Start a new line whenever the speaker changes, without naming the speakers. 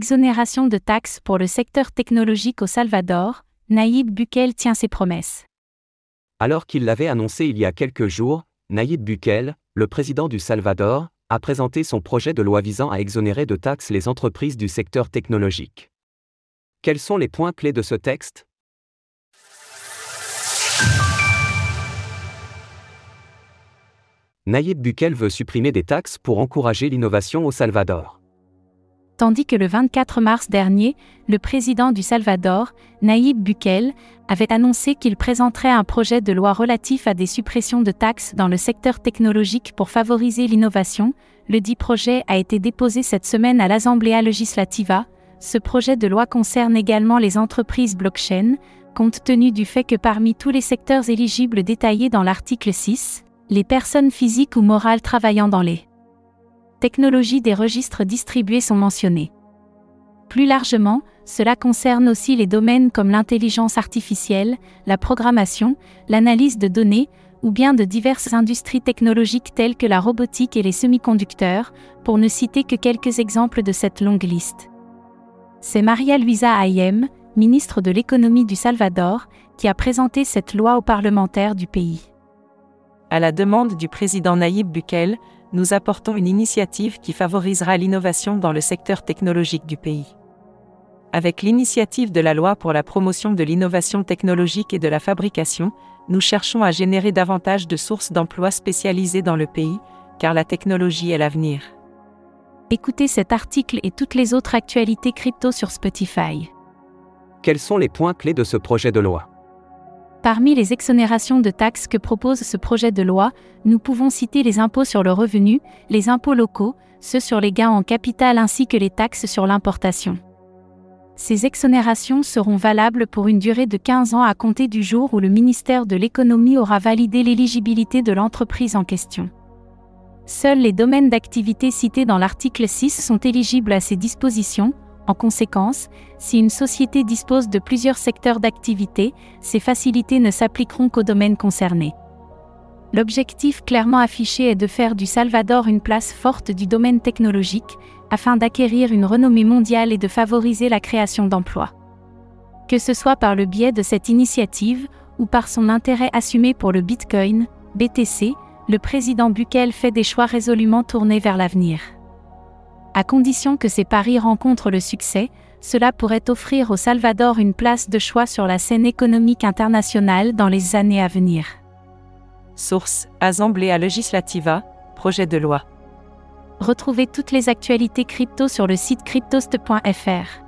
Exonération de taxes pour le secteur technologique au Salvador, Naïb Bukele tient ses promesses.
Alors qu'il l'avait annoncé il y a quelques jours, Naïb Bukele, le président du Salvador, a présenté son projet de loi visant à exonérer de taxes les entreprises du secteur technologique. Quels sont les points clés de ce texte? Nayib Bukele veut supprimer des taxes pour encourager l'innovation au Salvador.
Tandis que le 24 mars dernier, le président du Salvador, Nayib Bukele, avait annoncé qu'il présenterait un projet de loi relatif à des suppressions de taxes dans le secteur technologique pour favoriser l'innovation, le dit projet a été déposé cette semaine à l'Assemblée Legislativa. Ce projet de loi concerne également les entreprises blockchain, compte tenu du fait que parmi tous les secteurs éligibles détaillés dans l'article 6, les personnes physiques ou morales travaillant dans les technologies des registres distribués sont mentionnées. Plus largement, cela concerne aussi les domaines comme l'intelligence artificielle, la programmation, l'analyse de données, ou bien de diverses industries technologiques telles que la robotique et les semi-conducteurs, pour ne citer que quelques exemples de cette longue liste. C'est Maria Luisa Ayem, ministre de l'économie du Salvador, qui a présenté cette loi aux parlementaires du pays.
À la demande du président Naïb Bukele, nous apportons une initiative qui favorisera l'innovation dans le secteur technologique du pays. Avec l'initiative de la loi pour la promotion de l'innovation technologique et de la fabrication, nous cherchons à générer davantage de sources d'emplois spécialisées dans le pays, car la technologie est l'avenir.
Écoutez cet article et toutes les autres actualités crypto sur Spotify.
Quels sont les points clés de ce projet de loi?
Parmi les exonérations de taxes que propose ce projet de loi, nous pouvons citer les impôts sur le revenu, les impôts locaux, ceux sur les gains en capital ainsi que les taxes sur l'importation. Ces exonérations seront valables pour une durée de 15 ans à compter du jour où le ministère de l'économie aura validé l'éligibilité de l'entreprise en question. Seuls les domaines d'activité cités dans l'article 6 sont éligibles à ces dispositions, en conséquence, si une société dispose de plusieurs secteurs d'activité, ces facilités ne s'appliqueront qu'aux domaines concernés. L'objectif clairement affiché est de faire du Salvador une place forte du domaine technologique, afin d'acquérir une renommée mondiale et de favoriser la création d'emplois. Que ce soit par le biais de cette initiative, ou par son intérêt assumé pour le Bitcoin, BTC, le président Bukele fait des choix résolument tournés vers l'avenir. À condition que ces paris rencontrent le succès, cela pourrait offrir au Salvador une place de choix sur la scène économique internationale dans les années à venir.
Source Assemblée Legislativa, projet de loi.
Retrouvez toutes les actualités crypto sur le site cryptost.fr.